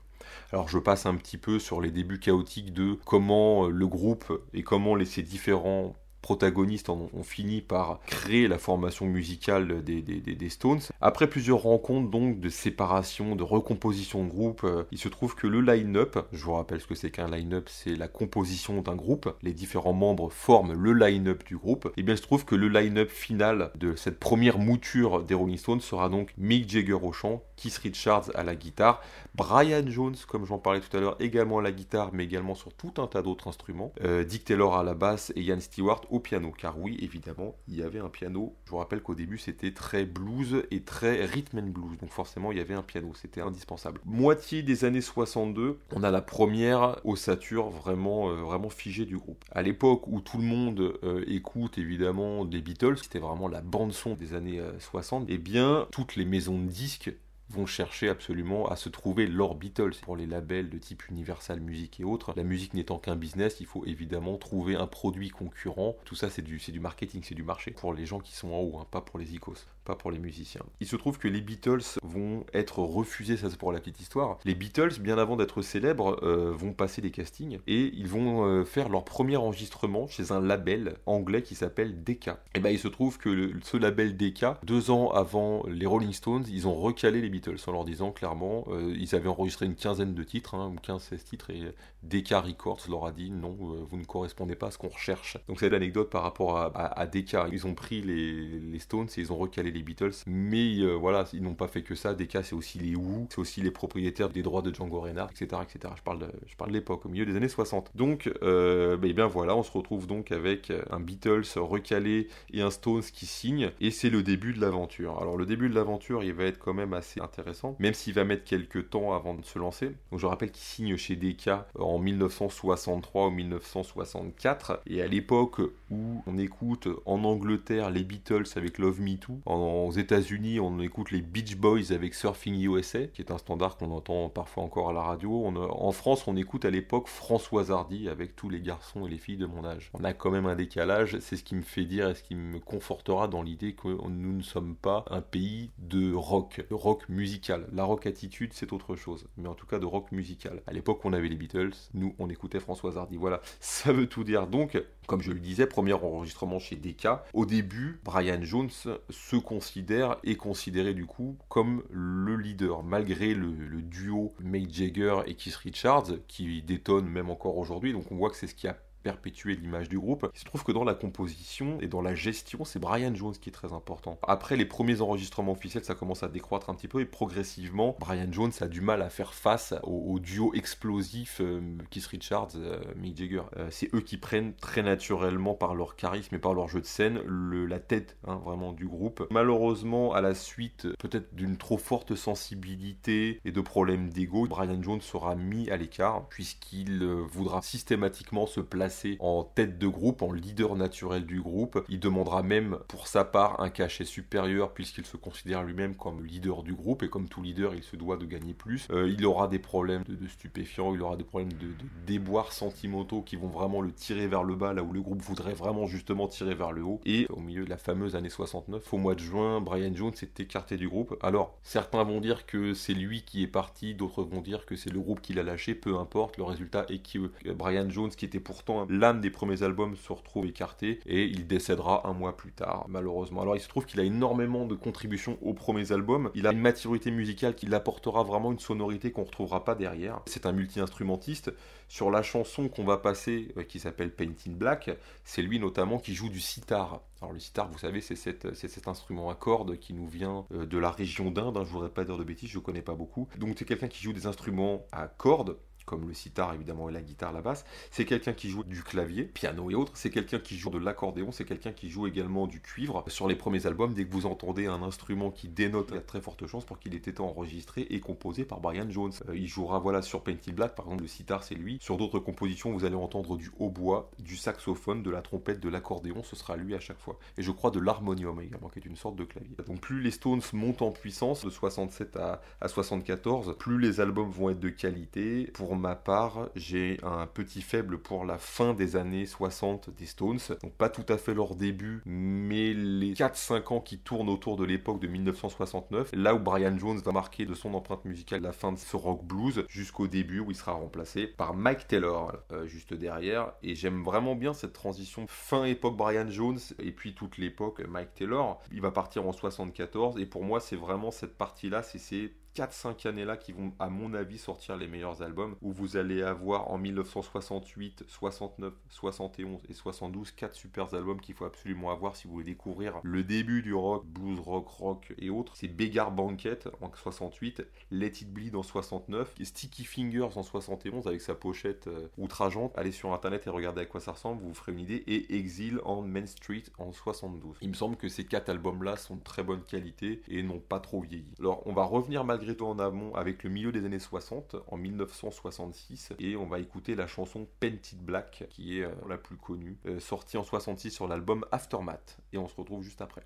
Speaker 1: Alors je passe un petit peu sur les débuts chaotiques de comment euh, le groupe et comment les, ces différents protagonistes ont, fini par créer la formation musicale des, des, Stones. Après plusieurs rencontres donc de séparation, de recomposition de groupe, euh, il se trouve que le line-up, je vous rappelle ce que c'est qu'un line-up, c'est la composition d'un groupe, les différents membres forment le line-up du groupe, et bien il se trouve que le line-up final de cette première mouture des Rolling Stones sera donc Mick Jagger au chant, Keith Richards à la guitare, Brian Jones, comme j'en parlais tout à l'heure, également à la guitare, mais également sur tout un tas d'autres instruments, euh, Dick Taylor à la basse et Ian Stewart au piano. Car oui, évidemment, il y avait un piano. Je vous rappelle qu'au début, c'était très blues et très rhythm and blues. Donc forcément, il y avait un piano. C'était indispensable. Moitié des années 62, on a la première ossature vraiment, euh, vraiment figée du groupe. À l'époque où tout le monde euh, écoute évidemment des Beatles, c'était vraiment la bande son des années 60, et eh bien toutes les maisons de disques vont chercher absolument à se trouver leurs Beatles. Pour les labels de type Universal Music et autres, la musique n'étant qu'un business, il faut évidemment trouver un produit concurrent. Tout ça, c'est du, marketing, c'est du marché. Pour les gens qui sont en haut, hein, pas pour les icos, pas pour les musiciens. Il se trouve que les Beatles vont être refusés, ça c'est pour la petite histoire. Les Beatles, bien avant d'être célèbres, euh, vont passer des castings et ils vont euh, faire leur premier enregistrement chez un label anglais qui s'appelle Decca. Et ben il se trouve que ce label Decca, deux ans avant les Rolling Stones, ils ont recalé les Beatles en leur disant clairement, euh, ils avaient enregistré une quinzaine de titres, hein, ou 15-16 titres, et Decca Records leur a dit non, euh, vous ne correspondez pas à ce qu'on recherche. Donc c'est l'anecdote par rapport à, à, Decca. Ils ont pris les, Stones et ils ont recalé les Beatles, mais euh, voilà, ils n'ont pas fait que ça. Decca, c'est aussi les Who, c'est aussi les propriétaires des droits de Django Reinhardt, etc., etc. Je parle de, je parle de l'époque, au milieu des années 60. Donc, euh, ben, bien voilà, on se retrouve donc avec un Beatles recalé et un Stones qui signe, et c'est le début de l'aventure. Alors le début de l'aventure, il va être quand même assez intéressant, même s'il va mettre quelques temps avant de se lancer. Donc je rappelle qu'il signe chez Decca en 1963 ou 1964, et à l'époque où on écoute en Angleterre les Beatles avec Love Me Too, aux États-Unis on écoute les Beach Boys avec Surfing USA, qui est un standard qu'on entend parfois encore à la radio. en France, on écoute à l'époque Françoise Hardy avec tous les garçons et les filles de mon âge. On a quand même un décalage, c'est ce qui me fait dire et ce qui me confortera dans l'idée que nous ne sommes pas un pays de rock, de rock musical. La rock attitude, c'est autre chose, mais en tout cas de rock musical. À l'époque, on avait les Beatles, nous, on écoutait Françoise Hardy. Voilà, ça veut tout dire. Donc, comme je le disais, premier enregistrement chez Decca. Au début, Brian Jones se considère et considéré du coup comme le leader, malgré le, duo Mick Jagger et Keith Richards, qui détonne même encore aujourd'hui. Donc on voit que c'est ce qui a perpétuer l'image du groupe. Il se trouve que dans la composition et dans la gestion, c'est Brian Jones qui est très important. Après les premiers enregistrements officiels, ça commence à décroître un petit peu et progressivement, Brian Jones a du mal à faire face au, duo explosif euh, Keith Richards, euh, Mick Jagger. Euh, c'est eux qui prennent très naturellement par leur charisme et par leur jeu de scène la tête hein, vraiment du groupe. Malheureusement, à la suite peut-être d'une trop forte sensibilité et de problèmes d'ego, Brian Jones sera mis à l'écart puisqu'il voudra systématiquement se placer en tête de groupe, en leader naturel du groupe. Il demandera même pour sa part un cachet supérieur puisqu'il se considère lui-même comme leader du groupe et comme tout leader il se doit de gagner plus. Euh, il aura des problèmes de, stupéfiants, il aura des problèmes de, déboires sentimentaux qui vont vraiment le tirer vers le bas là où le groupe voudrait vraiment justement tirer vers le haut. Et au milieu de la fameuse année 69, au mois de juin, Brian Jones s'est écarté du groupe. Alors certains vont dire que c'est lui qui est parti, d'autres vont dire que c'est le groupe qui l'a lâché, peu importe. Le résultat est que Brian Jones qui était pourtant l'âme des premiers albums se retrouve écartée et il décédera un mois plus tard, malheureusement. Alors il se trouve qu'il a énormément de contributions aux premiers albums, il a une maturité musicale qui l'apportera vraiment une sonorité qu'on retrouvera pas derrière. C'est un multi-instrumentiste. Sur la chanson qu'on va passer, euh, qui s'appelle Painting Black, c'est lui notamment qui joue du sitar. Alors le sitar, vous savez, c'est cet instrument à cordes qui nous vient euh, de la région d'Inde. Hein, je voudrais pas dire de bêtises, je connais pas beaucoup. Donc c'est quelqu'un qui joue des instruments à cordes comme le sitar évidemment et la guitare, la basse. C'est quelqu'un qui joue du clavier, piano et autres. C'est quelqu'un qui joue de l'accordéon. C'est quelqu'un qui joue également du cuivre. Sur les premiers albums, dès que vous entendez un instrument qui dénote, il y a très forte chance pour qu'il ait été enregistré et composé par Brian Jones. Euh, il jouera voilà sur Painted Black, par exemple le sitar c'est lui. Sur d'autres compositions, vous allez entendre du hautbois, du saxophone, de la trompette, de l'accordéon. Ce sera lui à chaque fois. Et je crois de l'harmonium également, qui est une sorte de clavier. Donc plus les Stones montent en puissance, de 67 à, à 74, plus les albums vont être de qualité. Pour ma part, j'ai un petit faible pour la fin des années 60 des Stones. Donc pas tout à fait leur début, mais les 4-5 ans qui tournent autour de l'époque de 1969, là où Brian Jones va marquer de son empreinte musicale la fin de ce rock blues jusqu'au début où il sera remplacé par Mike Taylor euh, juste derrière. Et j'aime vraiment bien cette transition fin époque Brian Jones et puis toute l'époque Mike Taylor. Il va partir en 74 et pour moi c'est vraiment cette partie-là, c'est 4-5 années-là qui vont, à mon avis, sortir les meilleurs albums, où vous allez avoir en 1968, 69, 71 et 72 quatre super albums qu'il faut absolument avoir si vous voulez découvrir le début du rock, blues rock, rock et autres. C'est Beggar Banquet en 68, Let It Bleed en 69, Sticky Fingers en 71 avec sa pochette euh, outrageante. Allez sur internet et regardez à quoi ça ressemble, vous vous ferez une idée. Et Exile en Main Street en 72. Il me semble que ces quatre albums-là sont de très bonne qualité et n'ont pas trop vieilli. Alors on va revenir malgré en amont avec le milieu des années 60, en 1966, et on va écouter la chanson Painted Black, qui est euh, la plus connue, euh, sortie en 66 sur l'album Aftermath, et on se retrouve juste après.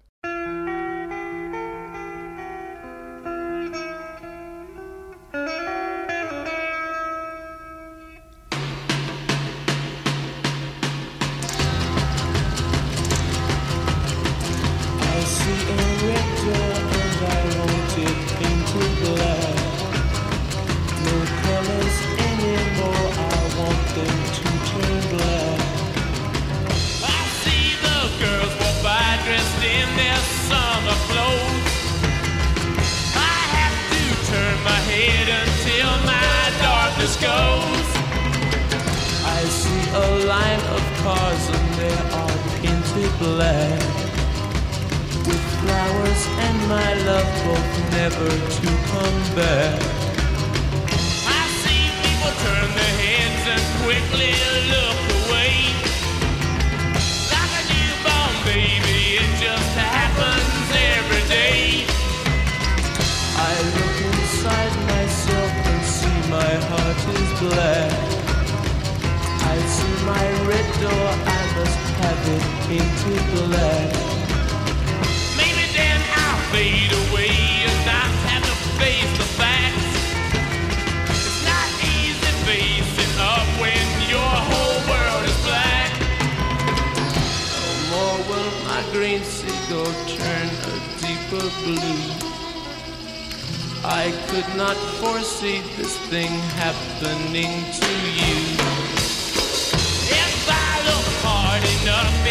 Speaker 3: Black with flowers and my love both never to come back. I see people turn their heads and quickly look away. Like a newborn baby, it just happens every day. I look inside myself and see my heart is black. I see my red door, I must have it painted black. Maybe then I'll fade away and not have to face the facts. It's not easy facing up when your whole world is black. No more will my green seagull turn a deeper blue. I could not foresee this thing happening to you. If I look hard enough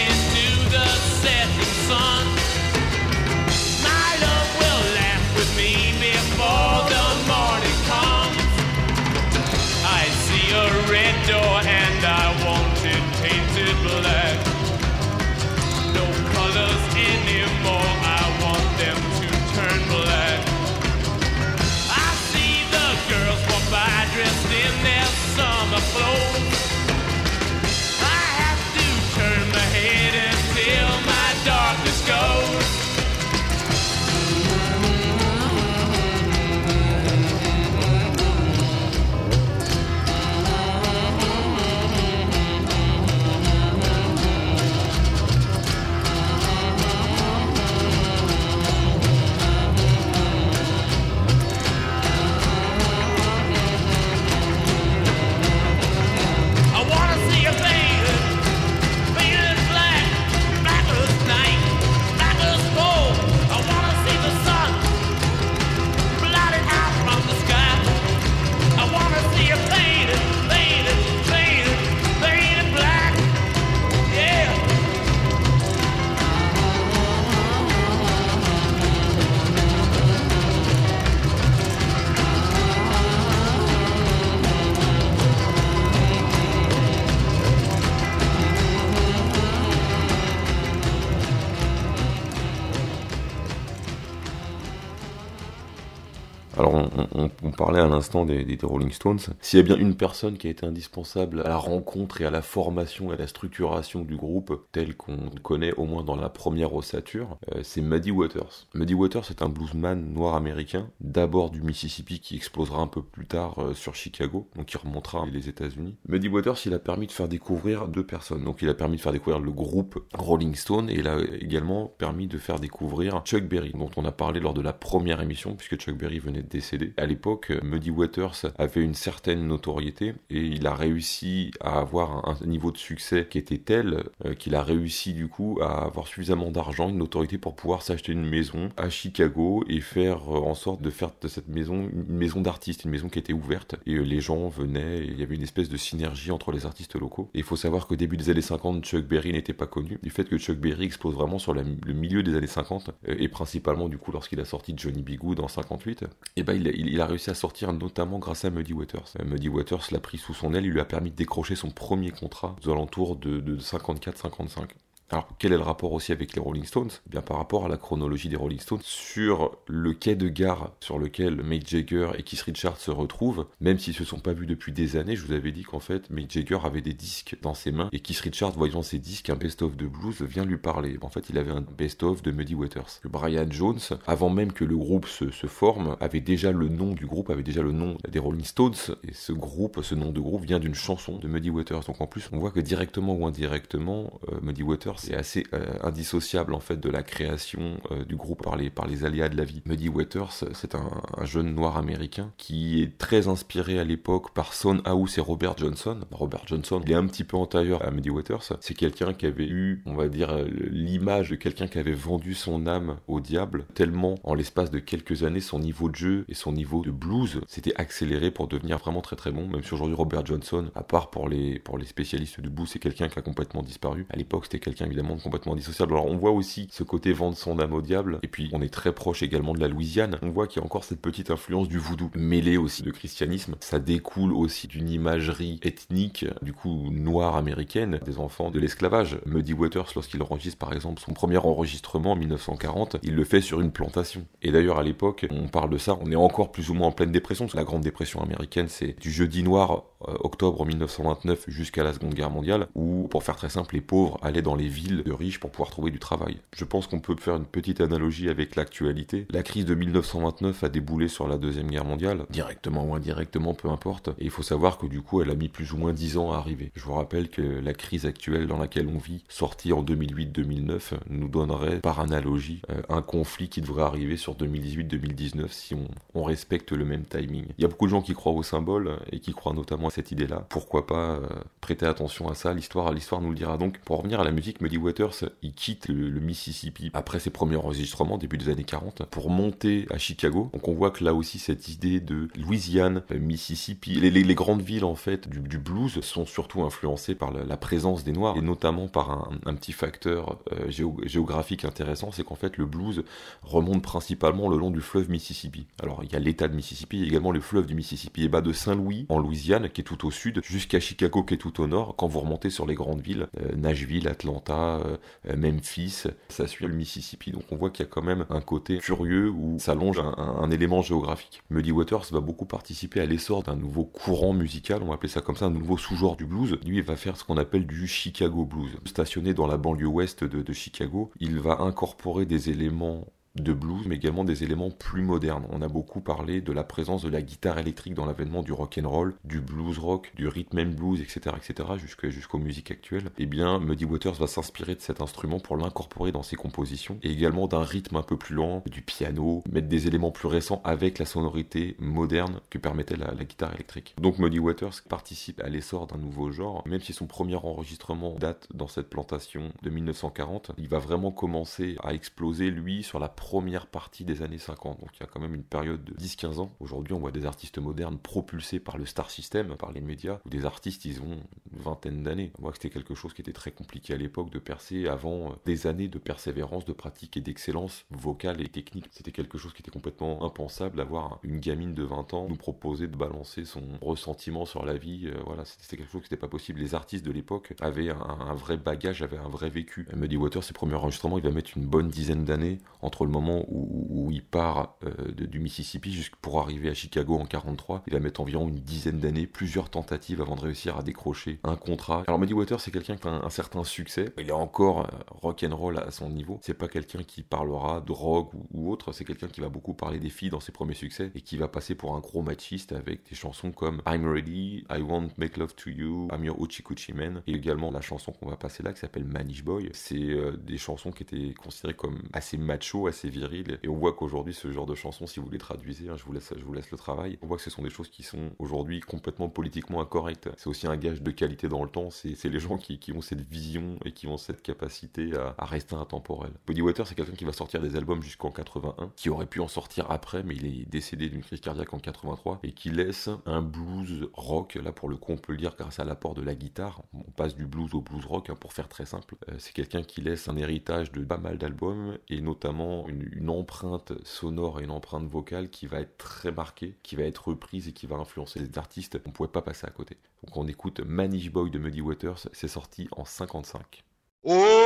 Speaker 1: des, Rolling Stones. S'il y a bien une personne qui a été indispensable à la rencontre et à la formation et à la structuration du groupe, tel qu'on connaît au moins dans la première ossature, euh, c'est Muddy Waters. Muddy Waters est un bluesman noir américain d'abord du Mississippi, qui explosera un peu plus tard euh, sur Chicago, donc qui remontera les États-Unis. Muddy Waters, il a permis de faire découvrir deux personnes. Donc, il a permis de faire découvrir le groupe Rolling Stone et il a également permis de faire découvrir Chuck Berry, dont on a parlé lors de la première émission, puisque Chuck Berry venait de décéder. À l'époque, Muddy Waters avait une certaine notoriété et il a réussi à avoir un, un niveau de succès qui était tel euh, qu'il a réussi du coup à avoir suffisamment d'argent, une notoriété pour pouvoir s'acheter une maison à Chicago et faire euh, en sorte de faire de cette maison une maison d'artistes, une maison qui était ouverte et euh, les gens venaient et il y avait une espèce de synergie entre les artistes locaux. Et il faut savoir qu'au début des années 50, Chuck Berry n'était pas connu. Du fait que Chuck Berry explose vraiment sur le milieu des années 50 euh, et principalement du coup lorsqu'il a sorti Johnny B. Good en 58, et ben il, a- il- il a réussi à sortir notamment grâce à Muddy Waters. Euh, Muddy Waters l'a pris sous son aile, il lui a permis de décrocher son premier contrat aux alentours de, de 54-55. Alors, quel est le rapport aussi avec les Rolling Stones? Eh Bien, par rapport à la chronologie des Rolling Stones, sur le quai de gare sur lequel Mick Jagger et Keith Richards se retrouvent, même s'ils se sont pas vus depuis des années, je vous avais dit qu'en fait, Mick Jagger avait des disques dans ses mains, et Keith Richards, voyant ces disques, un best-of de blues, vient lui parler. En fait, il avait un best-of de Muddy Waters. Brian Jones, avant même que le groupe se, se forme, avait déjà le nom du groupe, avait déjà le nom des Rolling Stones, et ce groupe, ce nom de groupe vient d'une chanson de Muddy Waters. Donc en plus, on voit que directement ou indirectement, euh, Muddy Waters est assez euh, indissociable en fait de la création euh, du groupe par les, par les aléas de la vie. Muddy Waters, c'est un, un jeune noir américain qui est très inspiré à l'époque par Son House et Robert Johnson. Robert Johnson, il est un petit peu antérieur à Muddy Waters. C'est quelqu'un qui avait eu, on va dire, euh, l'image de quelqu'un qui avait vendu son âme au diable, tellement en l'espace de quelques années, son niveau de jeu et son niveau de blues s'était accéléré pour devenir vraiment très très bon. Même si aujourd'hui Robert Johnson, à part pour les, pour les spécialistes du blues, c'est quelqu'un qui a complètement disparu. À l'époque, c'était quelqu'un évidemment complètement indissociable. Alors on voit aussi ce côté vendre son âme au diable, et puis on est très proche également de la Louisiane. On voit qu'il y a encore cette petite influence du voodoo, mêlée aussi de christianisme. Ça découle aussi d'une imagerie ethnique, du coup noire américaine, des enfants de l'esclavage. Muddy Waters, lorsqu'il enregistre par exemple son premier enregistrement en 1940, il le fait sur une plantation. Et d'ailleurs à l'époque, on parle de ça, on est encore plus ou moins en pleine dépression, la grande dépression américaine, c'est du jeudi noir euh, octobre 1929 jusqu'à la Seconde Guerre mondiale, où, pour faire très simple, les pauvres allaient dans les villes de riches pour pouvoir trouver du travail. Je pense qu'on peut faire une petite analogie avec l'actualité. La crise de 1929 a déboulé sur la Deuxième Guerre mondiale, directement ou indirectement, peu importe, et il faut savoir que du coup, elle a mis plus ou moins 10 ans à arriver. Je vous rappelle que la crise actuelle dans laquelle on vit, sortie en 2008-2009, nous donnerait par analogie euh, un conflit qui devrait arriver sur 2018-2019 si on, respecte le même timing. Il y a beaucoup de gens qui croient au symbole et qui croient notamment cette idée-là. Pourquoi pas euh, prêter attention à ça? L'histoire, l'histoire nous le dira. Donc, pour revenir à la musique, Waters, il quitte le, Mississippi après ses premiers enregistrements, début des années 40, pour monter à Chicago. Donc, on voit que là aussi, cette idée de Louisiane, euh, Mississippi, les, grandes villes en fait du, blues sont surtout influencées par la, présence des Noirs et notamment par un, petit facteur euh, géographique intéressant, c'est qu'en fait le blues remonte principalement le long du fleuve Mississippi. Alors, il y a l'État de Mississippi, également le fleuve du Mississippi, et bas de Saint-Louis en Louisiane, qui tout au sud, jusqu'à Chicago qui est tout au nord. Quand vous remontez sur les grandes villes, euh, Nashville, Atlanta, euh, Memphis, ça suit le Mississippi. Donc on voit qu'il y a quand même un côté curieux où ça longe un, élément géographique. Muddy Waters va beaucoup participer à l'essor d'un nouveau courant musical, on va appeler ça comme ça, un nouveau sous-genre du blues. Lui, va faire ce qu'on appelle du Chicago blues. Stationné dans la banlieue ouest de Chicago, il va incorporer des éléments de blues, mais également des éléments plus modernes. On a beaucoup parlé de la présence de la guitare électrique dans l'avènement du rock and roll, du blues rock, du rhythm and blues, etc., etc., jusqu'aux musiques actuelles. Eh bien, Muddy Waters va s'inspirer de cet instrument pour l'incorporer dans ses compositions, et également d'un rythme un peu plus lent, du piano, mettre des éléments plus récents avec la sonorité moderne que permettait la, guitare électrique. Donc Muddy Waters participe à l'essor d'un nouveau genre, même si son premier enregistrement date dans cette plantation de 1940, il va vraiment commencer à exploser lui sur la première partie des années 50. Donc il y a quand même une période de 10-15 ans. Aujourd'hui, on voit des artistes modernes propulsés par le star system, par les médias, ou des artistes, ils ont une vingtaine d'années. On voit que c'était quelque chose qui était très compliqué à l'époque de percer avant euh, des années de persévérance, de pratique et d'excellence vocale et technique. C'était quelque chose qui était complètement impensable d'avoir une gamine de 20 ans nous proposer de balancer son ressentiment sur la vie. Euh, voilà, c'était quelque chose qui n'était pas possible. Les artistes de l'époque avaient un, vrai bagage, avaient un vrai vécu. Muddy Waters, ses premiers enregistrements, il va mettre une bonne dizaine d'années entre le moment où, il part euh, du Mississippi pour arriver à Chicago en 43. Il va mettre environ une dizaine d'années, plusieurs tentatives avant de réussir à décrocher un contrat. Alors Muddy Waters, c'est quelqu'un qui a un, certain succès. Il est encore euh, rock and roll à son niveau. C'est pas quelqu'un qui parlera drogue ou, autre. C'est quelqu'un qui va beaucoup parler des filles dans ses premiers succès et qui va passer pour un gros machiste avec des chansons comme I'm Ready, I Won't Make Love to You, I'm Your Uchi Man et également la chanson qu'on va passer là qui s'appelle Manish Boy. C'est euh, des chansons qui étaient considérées comme assez macho, assez viril. Et on voit qu'aujourd'hui, ce genre de chansons, si vous les traduisez, hein, je, vous laisse, je vous laisse le travail, on voit que ce sont des choses qui sont aujourd'hui complètement politiquement incorrectes. C'est aussi un gage de qualité dans le temps. C'est les gens qui, ont cette vision et qui ont cette capacité à, rester intemporel. Water c'est quelqu'un qui va sortir des albums jusqu'en 81, qui aurait pu en sortir après, mais il est décédé d'une crise cardiaque en 83, et qui laisse un blues rock, là pour le coup on peut le dire grâce à l'apport de la guitare, on passe du blues au blues rock, hein, pour faire très simple. Euh, c'est quelqu'un qui laisse un héritage de pas mal d'albums, et notamment une, empreinte sonore et une empreinte vocale qui va être très marquée, qui va être reprise et qui va influencer les artistes. On ne pouvait pas passer à côté. Donc on écoute Manish Boy de Muddy Waters, c'est sorti en 55.
Speaker 4: Oh.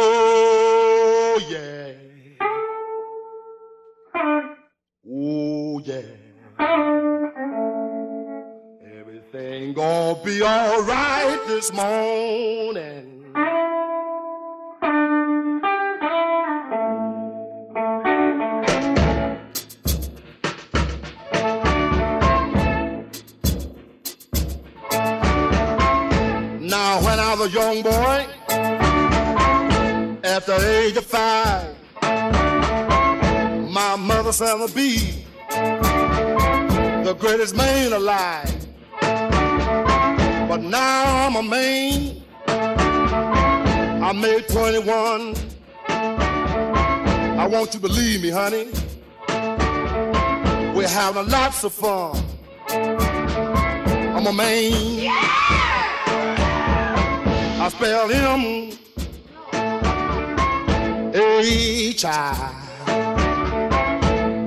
Speaker 4: Oh yeah. Everything gonna be alright this morning. A young boy at the age of five. My mother said to be the greatest man alive. But now I'm a man. I made 21. I want you to believe me, honey. We're having lots of fun. I'm a man. Yeah! I spell him Hey, child.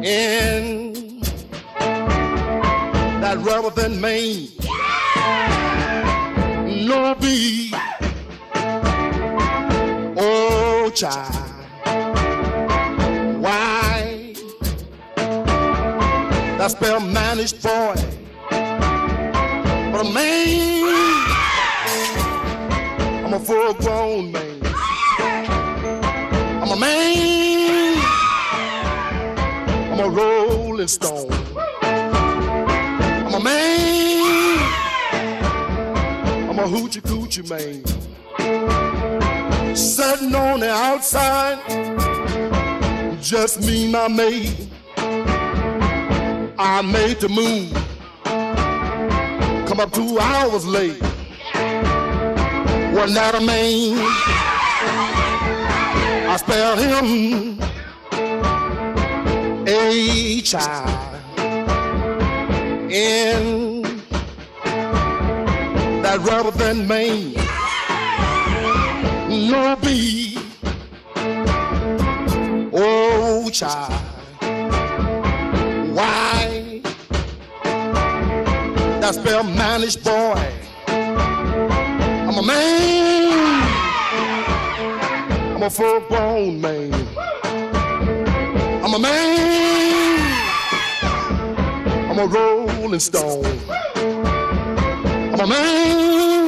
Speaker 4: In that rubber than Maine. No be. Oh, child. Why? That spell managed boy. But a man, a full grown man. I'm a man. I'm a rolling stone. I'm a man. I'm a hoochie coochie man. Sitting on the outside, just me, my maid. I made the move. Come up two hours late. Wasn't that a man? I spell him a child in that rubber than Maine. No B. Oh, child. Why? That spell managed boy. I'm a man. I'm a full grown man. I'm a man. I'm a rolling stone. I'm a man.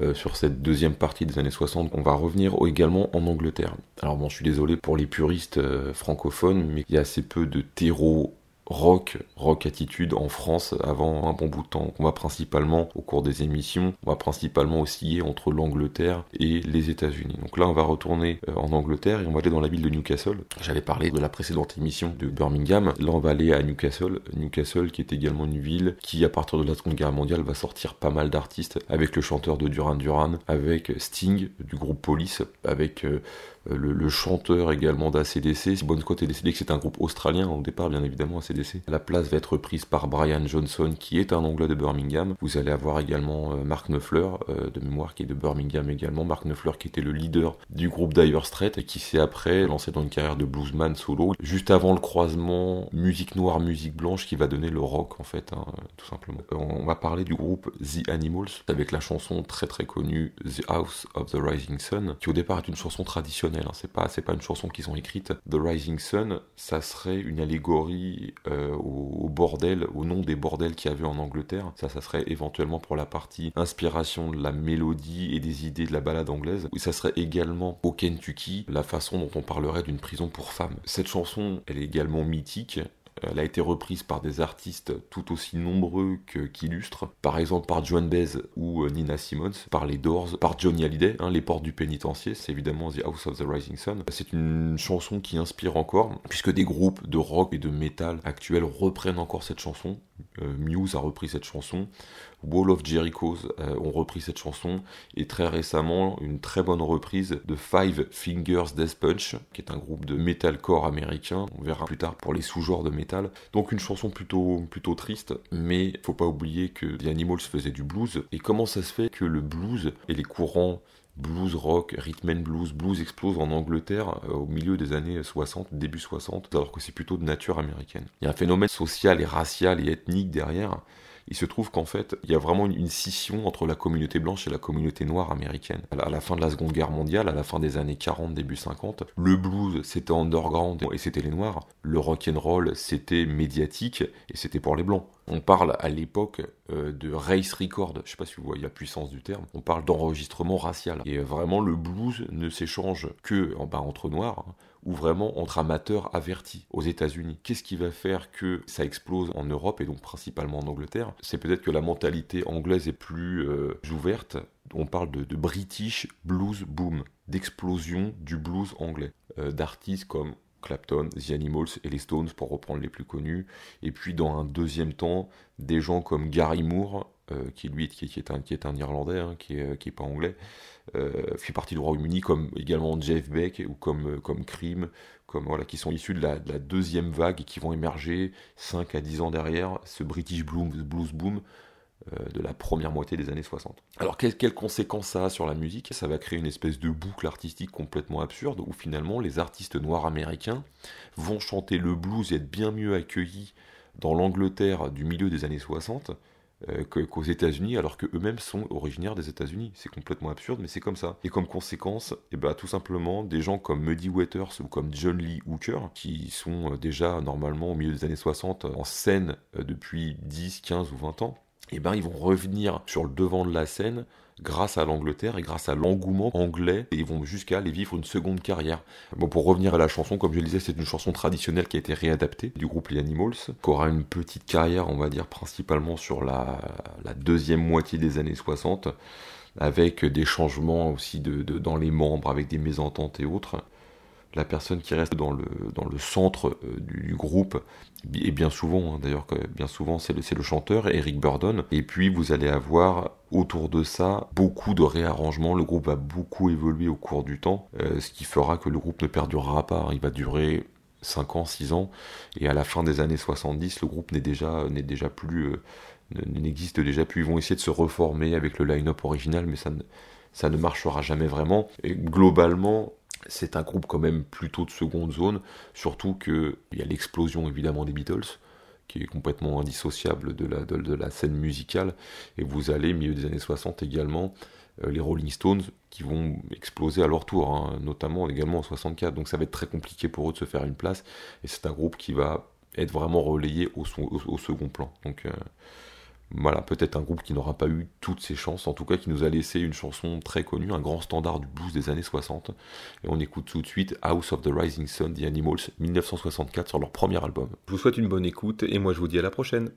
Speaker 1: Euh, sur cette deuxième partie des années 60, on va revenir également en Angleterre. Alors bon, je suis désolé pour les puristes euh, francophones, mais il y a assez peu de terreau rock, rock attitude en France avant un bon bout de temps. On va principalement, au cours des émissions, on va principalement osciller entre l'Angleterre et les États-Unis. Donc là, on va retourner euh, en Angleterre et on va aller dans la ville de Newcastle. J'avais parlé de la précédente émission de Birmingham. Là, on va aller à Newcastle. Newcastle, qui est également une ville qui, à partir de la Seconde Guerre mondiale, va sortir pas mal d'artistes avec le chanteur de Duran Duran, avec Sting du groupe Police, avec euh, le, le chanteur également d'ACDC. Bon Scott est décidé que c'est un groupe australien au départ, bien évidemment, ACDC. La place va être prise par Brian Johnson, qui est un anglais de Birmingham. Vous allez avoir également euh, Mark Knopfler, euh, de mémoire, qui est de Birmingham également. Mark Knopfler, qui était le leader du groupe Dire Straits et qui s'est après lancé dans une carrière de bluesman solo, juste avant le croisement musique noire, musique blanche, qui va donner le rock, en fait, hein, tout simplement. Euh, On va parler du groupe The Animals, avec la chanson très très connue The House of the Rising Sun, qui au départ est une chanson traditionnelle, hein, c'est pas, une chanson qu'ils ont écrite. The Rising Sun, ça serait une allégorie euh, au, bordel, au nom des bordels qu'il y avait en Angleterre. Ça, ça serait éventuellement pour la partie inspiration de la mélodie et des idées de la balade anglaise. Ça serait également au Kentucky, la façon dont on parlerait d'une prison pour femmes. Cette chanson, elle est également mythique. Elle a été reprise par des artistes tout aussi nombreux qu'illustres, par exemple par Joan Baez ou euh, Nina Simons, par les Doors, par Johnny Hallyday, hein, Les Portes du Pénitencier, c'est évidemment The House of the Rising Sun. C'est une chanson qui inspire encore, puisque des groupes de rock et de metal actuels reprennent encore cette chanson. Euh, Muse a repris cette chanson, Wall of Jericho euh, ont repris cette chanson, et très récemment, une très bonne reprise de Five Fingers Death Punch, qui est un groupe de metalcore américain. On verra plus tard pour les sous-genres de métal. Donc une chanson plutôt, plutôt triste, mais faut pas oublier que The Animals faisait du blues. Et comment ça se fait que le blues et les courants blues rock, rhythm and blues, blues explosent en Angleterre euh, au milieu des années 60, début 60, alors que c'est plutôt de nature américaine. Il y a un phénomène social et racial et ethnique derrière. Il se trouve qu'en fait, il y a vraiment une, scission entre la communauté blanche et la communauté noire américaine. À la, la fin de la Seconde Guerre mondiale, à la fin des années 40, début 50, le blues c'était underground et c'était les noirs. Le rock and roll c'était médiatique et c'était pour les blancs. On parle à l'époque euh, de race record, je sais pas si vous voyez la puissance du terme, on parle d'enregistrement racial. Et vraiment le blues ne s'échange que bas entre noirs, hein, ou vraiment entre amateurs avertis aux États-Unis. Qu'est-ce qui va faire que ça explose en Europe et donc principalement en Angleterre? C'est peut-être que la mentalité anglaise est plus euh, ouverte. On parle de, de British Blues Boom, d'explosion du blues anglais, euh, d'artistes comme Clapton, The Animals et les Stones pour reprendre les plus connus. Et puis dans un deuxième temps, des gens comme Gary Moore, euh, qui lui qui, est, un, qui est un Irlandais, hein, qui, est, qui est pas anglais, euh, fait partie du Royaume-Uni, comme également Jeff Beck ou comme, comme Cream, comme, voilà, qui sont issus de la, deuxième vague et qui vont émerger 5 à 10 ans derrière ce British Blues, Boom euh, de la première moitié des années 60. Alors quelles conséquences ça a sur la musique? Ça va créer une espèce de boucle artistique complètement absurde où finalement les artistes noirs américains vont chanter le blues et être bien mieux accueillis dans l'Angleterre du milieu des années 60 euh, qu'aux États-Unis, alors qu'eux-mêmes sont originaires des États-Unis. C'est complètement absurde, mais c'est comme ça. Et comme conséquence, eh ben, tout simplement, des gens comme Muddy Waters ou comme John Lee Hooker, qui sont euh, déjà normalement au milieu des années 60 en scène depuis 10, 15 ou 20 ans, eh ben ils vont revenir sur le devant de la scène grâce à l'Angleterre et grâce à l'engouement anglais et ils vont jusqu'à aller vivre une seconde carrière. Bon pour revenir à la chanson, comme je le disais, c'est une chanson traditionnelle qui a été réadaptée du groupe Les Animals, qui aura une petite carrière, on va dire principalement sur la, deuxième moitié des années 60 avec des changements aussi de, dans les membres, avec des mésententes et autres la personne qui reste dans le, dans le centre euh, du, groupe, et bien souvent, hein, d'ailleurs, bien souvent, c'est le, le chanteur, Eric Burdon. Et puis, vous allez avoir autour de ça beaucoup de réarrangements. Le groupe va beaucoup évoluer au cours du temps, euh, ce qui fera que le groupe ne perdurera pas. Il va durer 5 ans, 6 ans, et à la fin des années 70, le groupe n'est déjà, déjà plus, euh, n'existe déjà plus. Ils vont essayer de se reformer avec le line-up original, mais ça ne, ça ne marchera jamais vraiment. Et globalement, c'est un groupe quand même plutôt de seconde zone, surtout qu'il y a l'explosion évidemment des Beatles, qui est complètement indissociable de la, de, la scène musicale, et vous allez, milieu des années 60 également, euh, les Rolling Stones qui vont exploser à leur tour, hein, notamment également en 64, donc ça va être très compliqué pour eux de se faire une place, et c'est un groupe qui va être vraiment relayé au, second plan. Donc euh, voilà, peut-être un groupe qui n'aura pas eu toutes ses chances, en tout cas qui nous a laissé une chanson très connue, un grand standard du blues des années 60. Et on écoute tout de suite House of the Rising Sun, The Animals, 1964 sur leur premier album. Je vous souhaite une bonne écoute et moi je vous dis à la prochaine.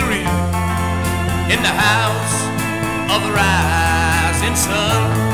Speaker 3: misery in the house of the rising sun.